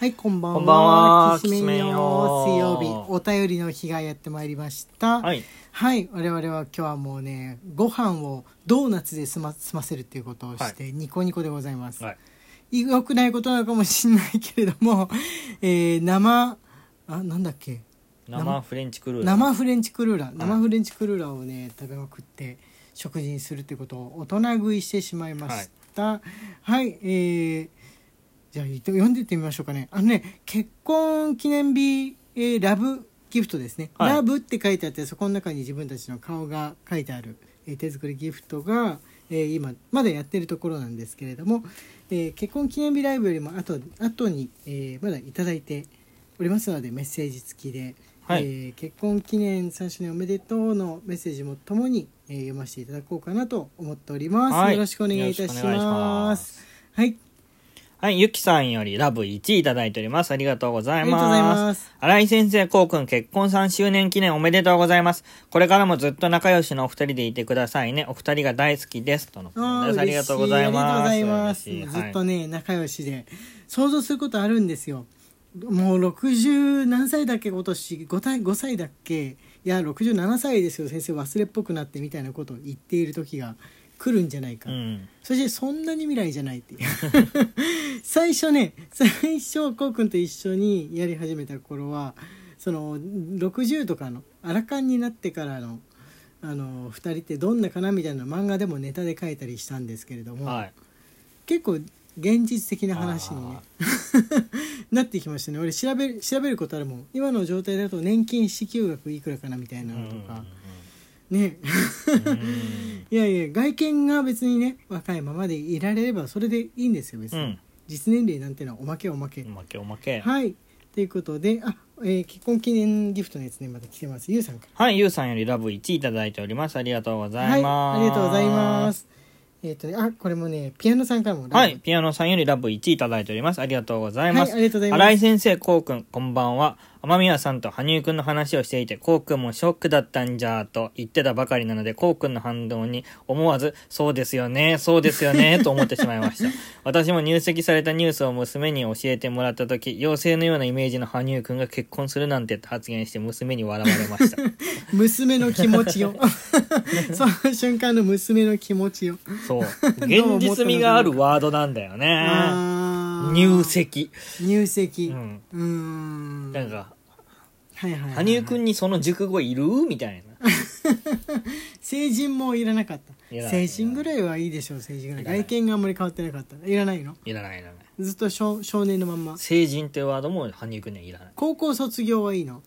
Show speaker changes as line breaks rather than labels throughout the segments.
はい、こんばんは。
こんばんは
きしめよ
よ
水曜日、お便りの日がやってまいりました。
はい。
はい、我々は今日はもうね、ご飯をドーナツで済ま済ませるっていうことをして、ニコニコでございます。
はい。
良くないことなのかもしれないけれども、えー生、あ、なんだっけ？
生フレンチクルーラー。
生フレンチクルーラー、
い
生フレンチクルーラーをね食べまくって食事にするってことを大人食いしてしまいましたはい、えー、じゃあ読んでてみましょうかね。あのね結婚記念日、えーラブギフトですね、
はい。
ラブって書いてあってそこの中に自分たちの顔が書いてある、えー手作りギフトが、えー今まだやってるところなんですけれども、えー結婚記念日ライブよりも後後に、えーまだいただいておりますのでメッセージ付きで、
はい。
えー結婚記念3周年おめでとうのメッセージもともに、えー読ませていただこうかなと思っております、
はい。
よろしくお願いいたしま
す。
はい
はい。ゆきさんよりラブ1いただいております。ありがとうござい
ありがとうござい
ます。
ます
新井先生、こうくん、結婚3周年記念おめでとうございます。これからもずっと仲良しのお二人でいてくださいね。お二人が大好きです。とのことです。ありがとうございます。
ありがとうございますずっとね、仲良しで想像することあるんですよもう60何歳だっけ今年 5, 歳5歳だっけ？いや67歳ですよ先生忘れっぽくなってみたいなことを言っている時が来るんじゃないか、
うん。
そしてそんなに未来じゃないっていう。最初ね最初こうくんと一緒にやり始めた頃はその60とかのアラカンになってからのあの2人ってどんなかなみたいな漫画でもネタで書いたりしたんですけれども、
はい。
結構現実的な話にね なってきましたね。俺調べる調べることあるもん。今の状態だと年金支給額いくらかなみたいなのとか、ね
うんうん
いやいや外見が別にね若いままでいられればそれでいいんですよ別に、
うん。
実年齢なんてのはおまけおまけ、
おまけおまけ。
はいということであ、えー結婚記念ギフトのやつねまた来てますゆうさんから
はい。ゆうさんよりラブ1いただいております。ありがとうございます。
はいありがとうございますえっ、とねあこれもねピアノさんからも
はい。ピアノさんよりラブ1いただいております。ありがとうございます。
はいありがとうございます
新井先生、こうくん、こんばんは。雨宮さんと羽生くんの話をしていて、こうくんもショックだったんじゃーと言ってたばかりなので、こうくんの反応に思わず、そうですよね、そうですよね、と思ってしまいました。私も入籍されたニュースを娘に教えてもらった時、妖精のようなイメージの羽生くんが結婚するなんてって発言して娘に笑われました。
娘の気持ちよ その瞬間の娘の気持ちよ
そう。現実味があるワードなんだよね。入籍。
入籍。
う
うん。ーん。
なんか、
はいはいはい
羽生くんにその熟語いる？みたいな。
成人もいらなかった。成人ぐらいはいいでしょう成人ぐらい。外見があんまり変わってなかった。いらないの？
いらないいらない。
ずっと少少年のまんま。
成人ってワードも羽生くんにはいらない。
高校卒業はいいの？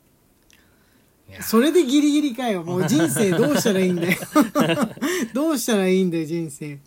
それでギリギリかよ。もう人生どうしたらいいんだよ。どうしたらいいんだよ人生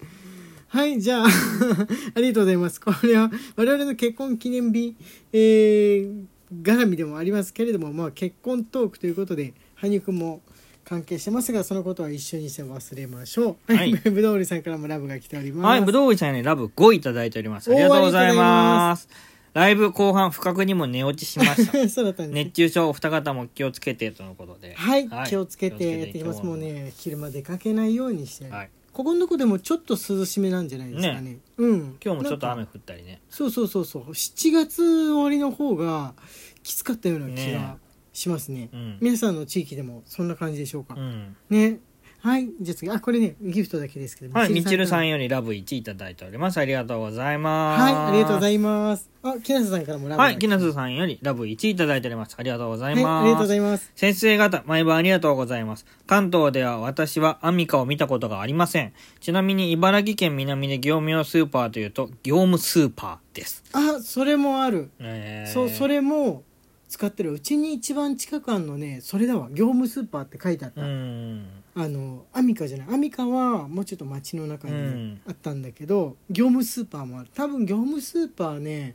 はいじゃあ ありがとうございますこれは我々の結婚記念日えー、絡みでもありますけれどもまあ結婚トークということで羽生くんも関係してますがそのことは一緒にして忘れましょう
はい
ぶどうりさんからもラブが来ております
はい、ぶどうさんにラブ5いただいております。ありがとうございます。ライブ後半不覚にも寝落ちしました。
そうだったんですね
熱中症お二方も気をつけてとのことで。
はい、気をつけてやっていきますもうね昼間出かけないようにして、
はい。
ここのとこでもちょっと涼しめなんじゃないですかね。
ね。
うん。
今日もちょっと雨降ったりね。
そうそうそうそう。7月終わりの方がきつかったような気
ね。
がしますね。
うん。
皆さんの地域でもそんな感じでしょうか、
うん。
ねはいじゃあ次あこれねギフトだけですけど
はい、みちるさん
よ
よりラブ1いただいております。ありがとうございます。
はいありがとうござ
い
いますあ木梨さんからもラブ
はい、きな
さ
すさんよりラブ1いただいております。ありがとうござい
はい
ます。
ありがとうございます
先生方、毎晩ありがとうございます。関東では私はアミカを見たことがありません。ちなみに茨城県南で業務用スーパーというと、業務スーパーです。
あそれもある
えー
そうそれも使ってる。うちに一番近くあんのねそれだわ。業務スーパーって書いてあった、
うん。
あのアミカじゃない。アミカはもうちょっと街の中に
うん。
あったんだけど、業務スーパーもある。多分業務スーパーね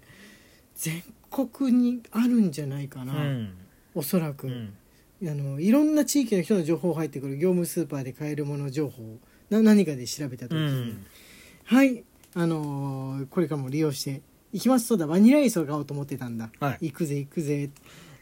全国にあるんじゃないかな、
うん。
おそらく、
うん。
あのいろんな地域の人の情報入ってくる。業務スーパーで買えるもの情報。な何かで調べた時
う
に、
ん。
はい。あのーこれからも利用していきます。そうだ。バニラアイスを買おうと思ってたんだ、
はい。
行くぜ行くぜ。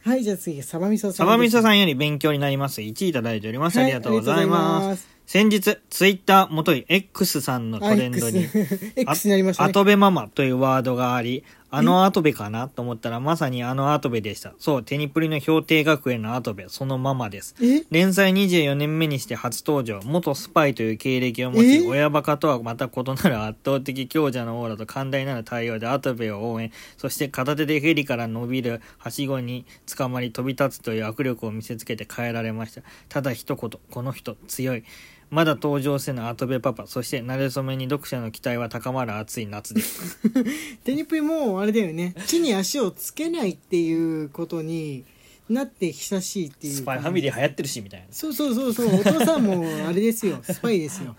はいじゃあ次サバ味噌さん
サバミソさ
ん
んより勉強になります。1いただいております。
は
ありがとうござい
ありがとうござい
ま。
ます。
先日、ツイッター元い X さんのトレンドに、
X, X になりましたね。
アトベママというワードがあり、あのアトベかなと思ったらまさにあのアトベでした。そう、テニプリの氷定学園のアトベ、そのままです。
え？
連載24年目にして初登場、元スパイという経歴を持ち、
え？
親バカとはまた異なる圧倒的強者のオーラと寛大なる対応でアトベを応援、そして片手でヘリから伸びるはしごに捕まり飛び立つという握力を見せつけて変えられました。ただ一言、この人強い。まだ登場せぬアトベパパ、そして慣れ初めに読者の期待は高まる暑い夏です。
テニプリもあれだよね。地に足をつけないっていうことになって久しいっていう
スパイファミリー流行ってるし、みたいな。
そうそうそうそう。お父さんもあれですよ。スパイですよ。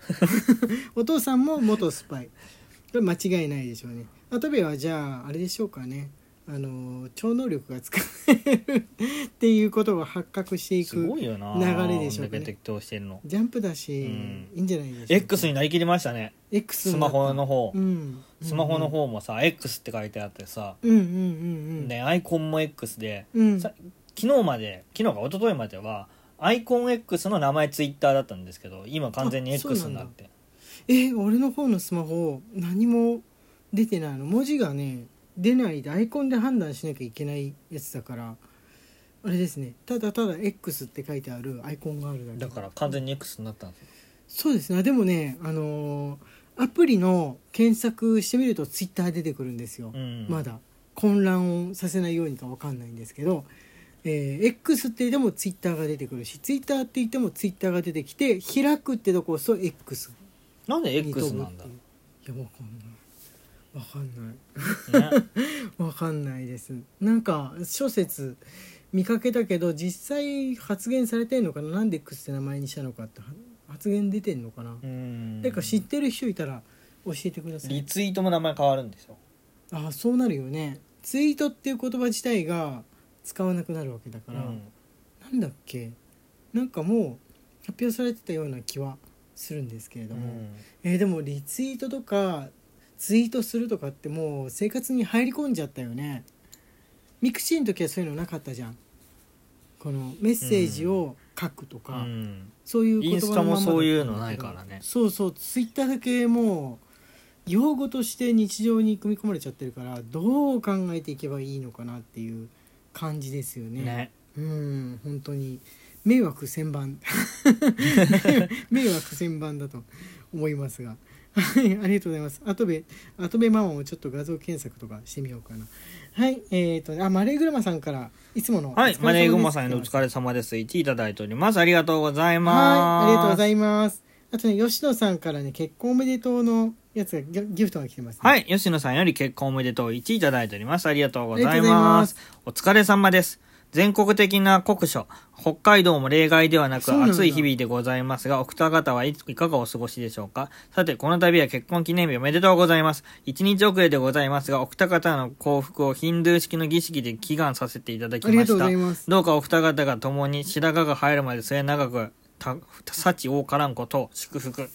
お父さんも元スパイ。これ間違いないでしょうね。アトベはじゃああれでしょうかねあの超能力が使えるっていうことが発覚してい
す
く
ごいよな。
流れでしょうかね。
してるの。
ジャンプだし、
うん。
いいんじゃないでしょうか。
X になりきりましたね。
X
スマホの方。
うん。
スマホの方もさ、X って書いてあってさ、
うんうんうんうん。
ね、アイコンも X で、
うん。
さ昨日まで、昨日か一昨日までは、アイコン X の名前ツイッターだったんですけど、今完全に X になって。
え俺の方のスマホ何も出てないの？文字がね出ないでアイコンで判断しなきゃいけないやつだからあれですね。ただただ X って書いてあるアイコンがあるだけ。
だから完全に X になったんですよ。
そうですね。でもねあのーアプリの検索してみるとツイッター出てくるんですよ、
うん。
まだ。混乱をさせないようにか分かんないんですけど、えー X って言ってもツイッターが出てくるしツイッターって言ってもツイッターが出てきて開くってとこ押すと X
なんで
に
X なんだ？
っていやわかんないわかんない。
ね。
わかんないです。なんか諸説見かけたけど実際発言されてんのかな？なんで X って名前にしたのかっては発言出てんのかな、
うん。
誰か知ってる人いたら教えてください。
リツイートも名前変わるんですよ。
ああそうなるよね。ツイートっていう言葉自体が使わなくなるわけだから、
うん。
なんだっけ？なんかもう発表されてたような気はするんですけれども、
うん。
えーでもリツイートとかツイートするとかってもう生活に入り込んじゃったよね。 mixi の時はそういうのなかったじゃん。このメッセージを書くとか、
うん。
そういう言葉のまま
そういうのないからね。
そうそう。ツイッターだけもう用語として日常に組み込まれちゃってるからどう考えていけばいいのかなっていう感じですよね。
ね。
うん。本当に。迷惑千番。迷惑千番だと思いますがはいありがとうございますあとべあとべママもちょっと画像検索とかしてみようかなはいえっ、とあマレーグラマさんからいつもの
はい。マネーグマさんへのお
れ
疲れ様です。1位いただいております。ありがとうございます。
はいありがとうござ
い
いますあとね吉野さんからね結婚おめでとうのやつがギギフトが来てます、ね、
はい。吉野さんより結婚おめでとう1位いただいております。ありがとうございま
ますす。
お疲れ様です。全国的な酷暑、北海道も例外ではなく暑い日々でございますが、お二方はいいかがお過ごしでしょうか？さて、この度は結婚記念日おめでとうございます。一日遅れでございますが、お二方の幸福をヒンドゥー式の儀式で祈願させていただきましたどうかお二方が共に白髪が生えるまで末永く、た、幸多からんことを祝福。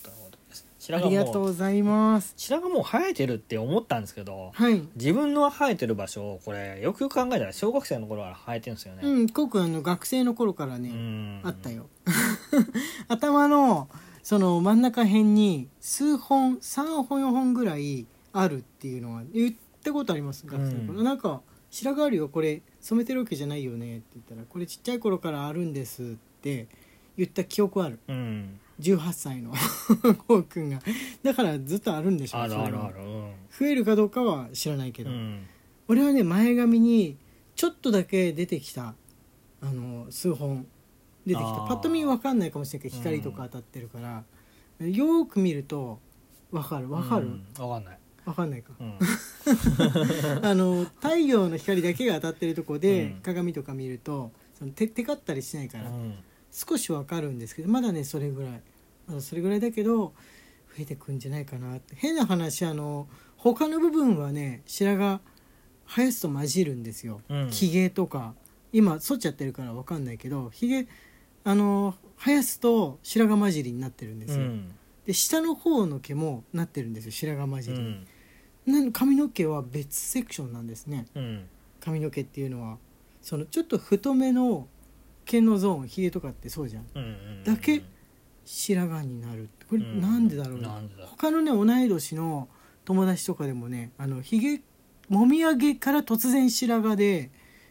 白
ありが
髪もう、
とうございます。
白髪もう生えてるって思ったんですけど、
はい。
自分の生えてる場所、これ、よくよく考えたら小学生の頃から生えてるんですよね。
うん僕あの学生の頃からね、
うん。
あったよ。頭のその真ん中辺に数本3本4本ぐらいあるっていうのは言ったことあります学生の頃、
うん。
なんか「白髪あるよこれ染めてるわけじゃないよね」って言ったら「これちっちゃい頃からあるんです」って言った記憶ある。
うん。
18歳の こうくんが。だからずっとあるんでしょ
あるあるあ
そ
る。
増えるかどうかは知らないけど、
うん。俺
俺はね前髪にちょっとだけ出てきたあの数本出てきた。パッと見分かんないかもしれないけど光とか当たってるから、よーく見ると分かる。分かる、
わかんない。
分かんないか。
うん。
あの太陽の光だけが当たってるとこで、
うん。
鏡とか見るとそのテテカったりしないから、
うん
少し分かるんですけどまだねそれぐらい。まだそれぐらいだけど増えてくんじゃないかなって。変な話あの他の部分はね白髪生やすと混じるんですよ。
うん。
ひげとか。今剃っちゃってるから分かんないけどひげあの生やすと白髪混じりになってるんですよ、
うん。
で下の方の毛もなってるんですよ白髪混じり、
うん。
なん髪の毛は別セクションなんですね。
うん。
髪の毛っていうのは。そのちょっと太めの毛のゾーンひげとかってそうじゃん。
うん。
だけ白髪になる。これ
うん。
なんでだろうな、
なんでだ
他のね同い年の友達とかでもねあのひげもみあげから突然白髪で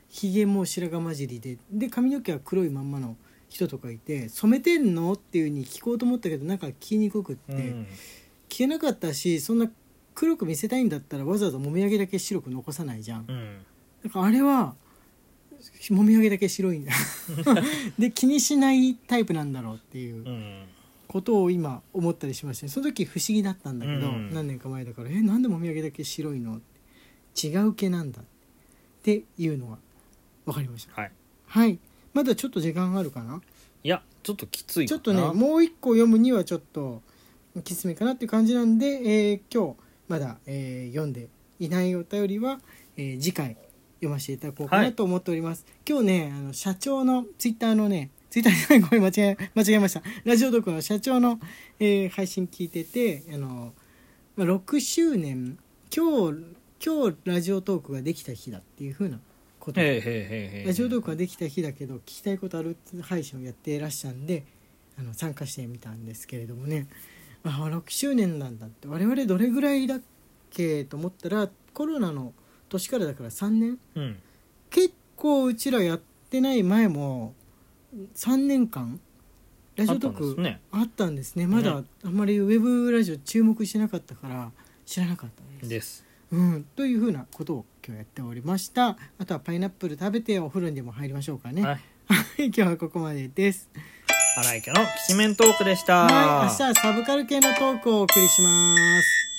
ひげも白髪混じりでで髪の毛は黒いまんまの人とかいて染めてんのっていうふうに聞こうと思ったけどなんか聞きにくくって、
うん。
聞けなかったしそんな黒く見せたいんだったらわざわざもみあげだけ白く残さないじゃん。
うん。
だからあれはもみあげだけ白いんだ で気にしないタイプなんだろうっていう
うん。
ことを今思ったりしましたね。その時不思議だったんだけど、
うん。
何年か前だから「えなんでもみあげだけ白いの?」違う毛なんだっていうのが分かりました。
はい。
はい。まだちょっと時間あるかな？い
やちょっときついかな。
ちょっとねもう一個読むにはちょっときつめかなっていう感じなんで、えー今日まだ、えー読んでいないお便りは、えー次回読ませていただこうか
は
ないと思っております、今日ねあの社長のツイッターのねツイッターごめん間違え間違えました。ラジオドクの社長の、えー配信聞いててあの、まあ、6周年今日今日ラジオトークができた日だっていうふうなこと。ラジオトークができた日だけど聞きたいことある配信をやっていらっしゃるんであの参加してみたんですけれどもね。あ6周年なんだって。我々どれぐらいだっけと思ったらコロナの年からだから3年。
うん。
結構うちらやってない前も3年間ラジオトーク
あったんですね。
あったんですね。まだ
ね
あんまりウェブラジオ注目してなかったから知らなかったです。
です。
うん、というふうなことを今日やっておりました。あとはパイナップル食べてお風呂にでも入りましょうかね。は
はい
い今日はここまでです。
荒井家のきしめんトークでした。
はい。明日はサブカル系のトークをお送りします